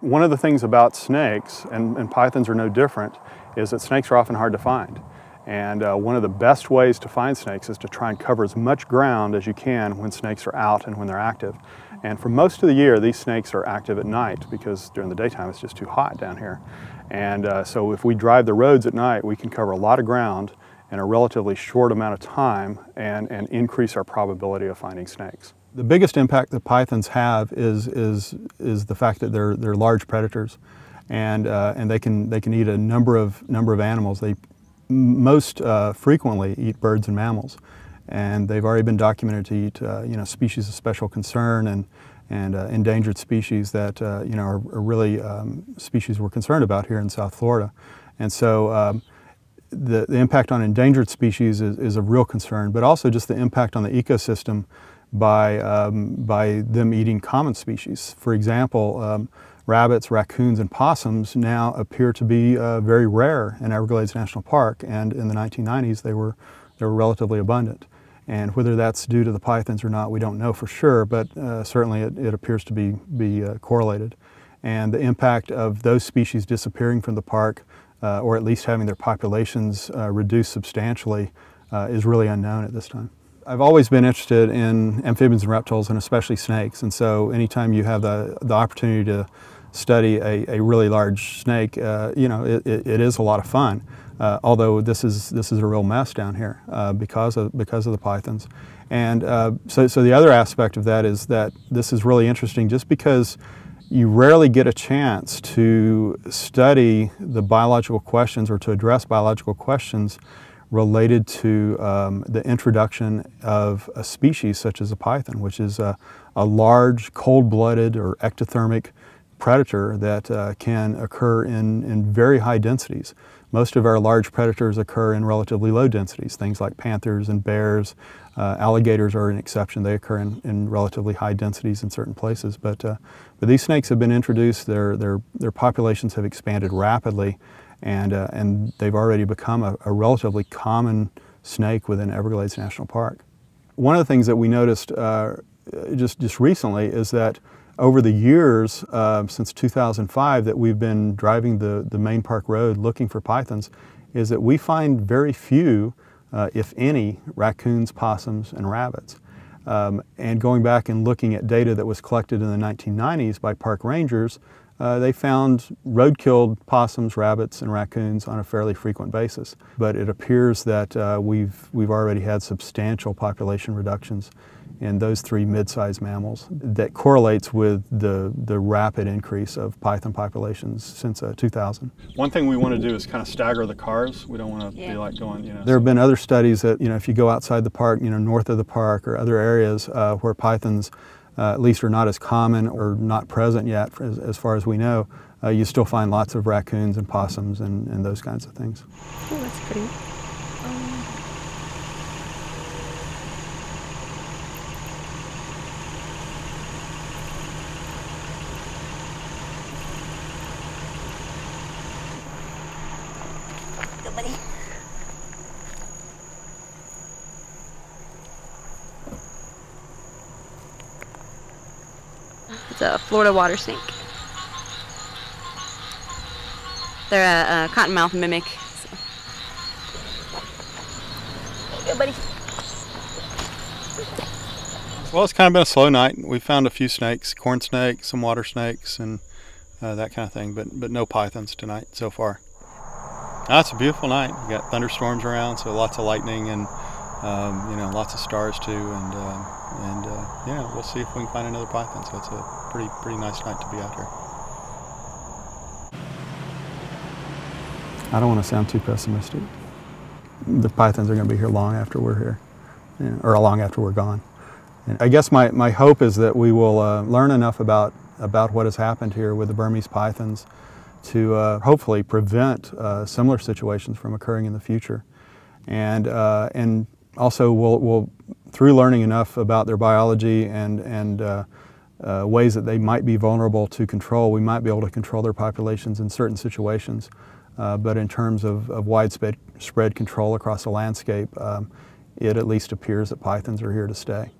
One of the things about snakes, and, and pythons are no different, is that snakes are often hard to find. And uh, one of the best ways to find snakes is to try and cover as much ground as you can when snakes are out and when they're active. And for most of the year, these snakes are active at night because during the daytime it's just too hot down here. And uh, so if we drive the roads at night, we can cover a lot of ground in a relatively short amount of time and, and increase our probability of finding snakes. The biggest impact that pythons have is, is, is the fact that they're, they're large predators and, uh, and they, can, they can eat a number of, number of animals. They most uh, frequently eat birds and mammals and they've already been documented to eat uh, you know, species of special concern and, and uh, endangered species that uh, you know, are, are really um, species we're concerned about here in South Florida. And so um, the, the impact on endangered species is, is of real concern, but also just the impact on the ecosystem by, um, by them eating common species. For example, um, rabbits, raccoons, and possums now appear to be uh, very rare in Everglades National Park, and in the 1990s they were, they were relatively abundant. And whether that's due to the pythons or not, we don't know for sure, but uh, certainly it, it, appears to be, be uh, correlated. And the impact of those species disappearing from the park, uh, or at least having their populations uh, reduced substantially, uh, is really unknown at this time. I've always been interested in amphibians and reptiles and especially snakes. And so anytime you have the, the opportunity to study a, a really large snake, uh, you know, it, it, it is a lot of fun. Uh, although this is, this is a real mess down here uh, because, of, because of the pythons. And uh, so, so the other aspect of that is that this is really interesting just because you rarely get a chance to study the biological questions or to address biological questions related to um, the introduction of a species such as a python, which is a, a large, cold-blooded or ectothermic predator that uh, can occur in, in very high densities. Most of our large predators occur in relatively low densities, things like panthers and bears. Uh, alligators are an exception. They occur in, in relatively high densities in certain places. But, uh, but these snakes have been introduced, their, their, their populations have expanded rapidly, and, uh, and they've already become a, a, relatively common snake within Everglades National Park. One of the things that we noticed uh, just, just recently is that over the years, uh, since 2005, that we've been driving the, the main park road looking for pythons, is that we find very few, uh, if any, raccoons, possums, and rabbits. Um, and going back and looking at data that was collected in the 1990s by park rangers, uh, they found road-killed possums, rabbits, and raccoons on a fairly frequent basis. But it appears that uh, we've, we've already had substantial population reductions in those three mid-sized mammals that correlates with the, the rapid increase of python populations since uh, 2000. One thing we want to do is kind of stagger the cars. We don't want to yeah. be like going, you know. There have been other studies that, you know, if you go outside the park, you know, north of the park or other areas uh, where pythons uh, at least are not as common or not present yet as, as far as we know, uh, you still find lots of raccoons and possums and, and those kinds of things. Oh, that's pretty. It's a Florida water snake. They're a, a cottonmouth mimic. So. Good, buddy. Well, it's kind of been a slow night. We found a few snakes, corn snakes, some water snakes, and uh, that kind of thing, but but no pythons tonight so far. Ah, it's a beautiful night. We got thunderstorms around, so lots of lightning and um, you know lots of stars too, and uh, and uh, yeah, we'll see if we can find another python. So it's a pretty pretty nice night to be out here. I don't want to sound too pessimistic. The pythons are going to be here long after we're here, or long after we're gone. And I guess my, my hope is that we will uh, learn enough about, about what has happened here with the Burmese pythons to uh, hopefully prevent uh, similar situations from occurring in the future. And, uh, and also we'll, we'll through learning enough about their biology and, and uh, uh, ways that they might be vulnerable to control, we might be able to control their populations in certain situations. Uh, but in terms of, of widespread spread control across the landscape, um, it at least appears that pythons are here to stay.